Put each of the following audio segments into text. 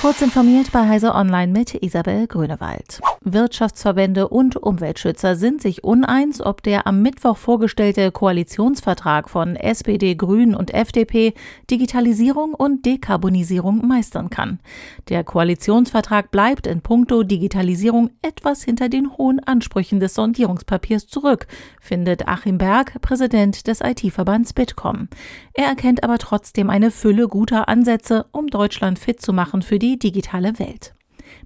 Kurz informiert bei Heise Online mit Isabel Grünewald. Wirtschaftsverbände und Umweltschützer sind sich uneins, ob der am Mittwoch vorgestellte Koalitionsvertrag von SPD, Grünen und FDP Digitalisierung und Dekarbonisierung meistern kann. Der Koalitionsvertrag bleibt in puncto Digitalisierung etwas hinter den hohen Ansprüchen des Sondierungspapiers zurück, findet Achim Berg, Präsident des IT-Verbands Bitkom. Er erkennt aber trotzdem eine Fülle guter Ansätze, um Deutschland fit zu machen für die digitale Welt.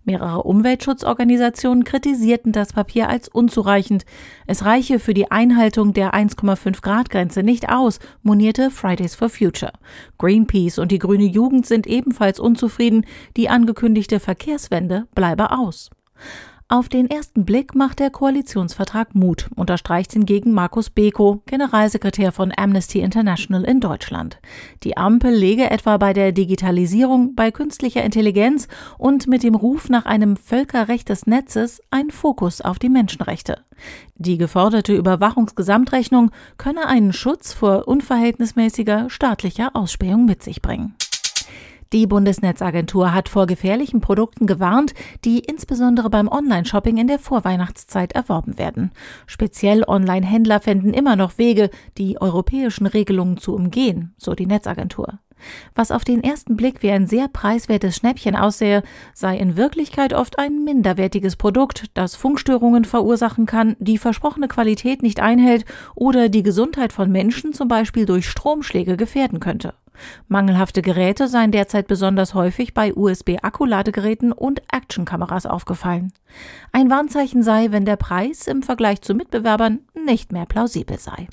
Mehrere Umweltschutzorganisationen kritisierten das Papier als unzureichend. Es reiche für die Einhaltung der 1,5 Grad Grenze nicht aus, monierte Fridays for Future. Greenpeace und die grüne Jugend sind ebenfalls unzufrieden, die angekündigte Verkehrswende bleibe aus. Auf den ersten Blick macht der Koalitionsvertrag Mut, unterstreicht hingegen Markus Beko, Generalsekretär von Amnesty International in Deutschland. Die Ampel lege etwa bei der Digitalisierung, bei künstlicher Intelligenz und mit dem Ruf nach einem Völkerrecht des Netzes einen Fokus auf die Menschenrechte. Die geforderte Überwachungsgesamtrechnung könne einen Schutz vor unverhältnismäßiger staatlicher Ausspähung mit sich bringen. Die Bundesnetzagentur hat vor gefährlichen Produkten gewarnt, die insbesondere beim Online-Shopping in der Vorweihnachtszeit erworben werden. Speziell Online-Händler fänden immer noch Wege, die europäischen Regelungen zu umgehen, so die Netzagentur. Was auf den ersten Blick wie ein sehr preiswertes Schnäppchen aussähe, sei in Wirklichkeit oft ein minderwertiges Produkt, das Funkstörungen verursachen kann, die versprochene Qualität nicht einhält oder die Gesundheit von Menschen zum Beispiel durch Stromschläge gefährden könnte. Mangelhafte Geräte seien derzeit besonders häufig bei USB-Akkuladegeräten und Actionkameras aufgefallen. Ein Warnzeichen sei, wenn der Preis im Vergleich zu Mitbewerbern nicht mehr plausibel sei.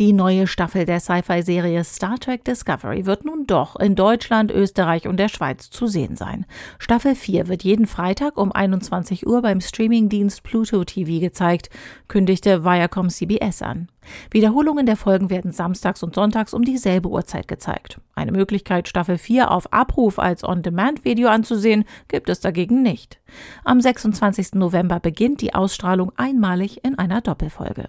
Die neue Staffel der Sci-Fi-Serie Star Trek Discovery wird nun doch in Deutschland, Österreich und der Schweiz zu sehen sein. Staffel 4 wird jeden Freitag um 21 Uhr beim Streamingdienst Pluto TV gezeigt, kündigte Viacom CBS an. Wiederholungen der Folgen werden samstags und sonntags um dieselbe Uhrzeit gezeigt. Eine Möglichkeit, Staffel 4 auf Abruf als On-Demand-Video anzusehen, gibt es dagegen nicht. Am 26. November beginnt die Ausstrahlung einmalig in einer Doppelfolge.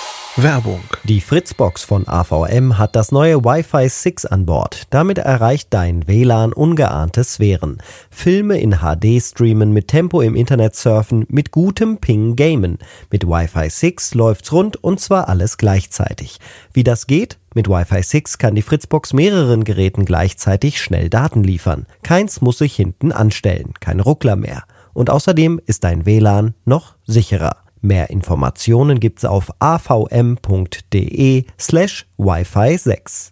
Werbung. Die Fritzbox von AVM hat das neue Wi-Fi 6 an Bord. Damit erreicht dein WLAN ungeahnte Sphären. Filme in HD streamen, mit Tempo im Internet surfen, mit gutem Ping gamen. Mit Wi-Fi 6 läuft's rund und zwar alles gleichzeitig. Wie das geht? Mit Wi-Fi 6 kann die Fritzbox mehreren Geräten gleichzeitig schnell Daten liefern. Keins muss sich hinten anstellen, keine Ruckler mehr. Und außerdem ist dein WLAN noch sicherer. Mehr Informationen gibt's auf avm.de slash Wi-Fi 6.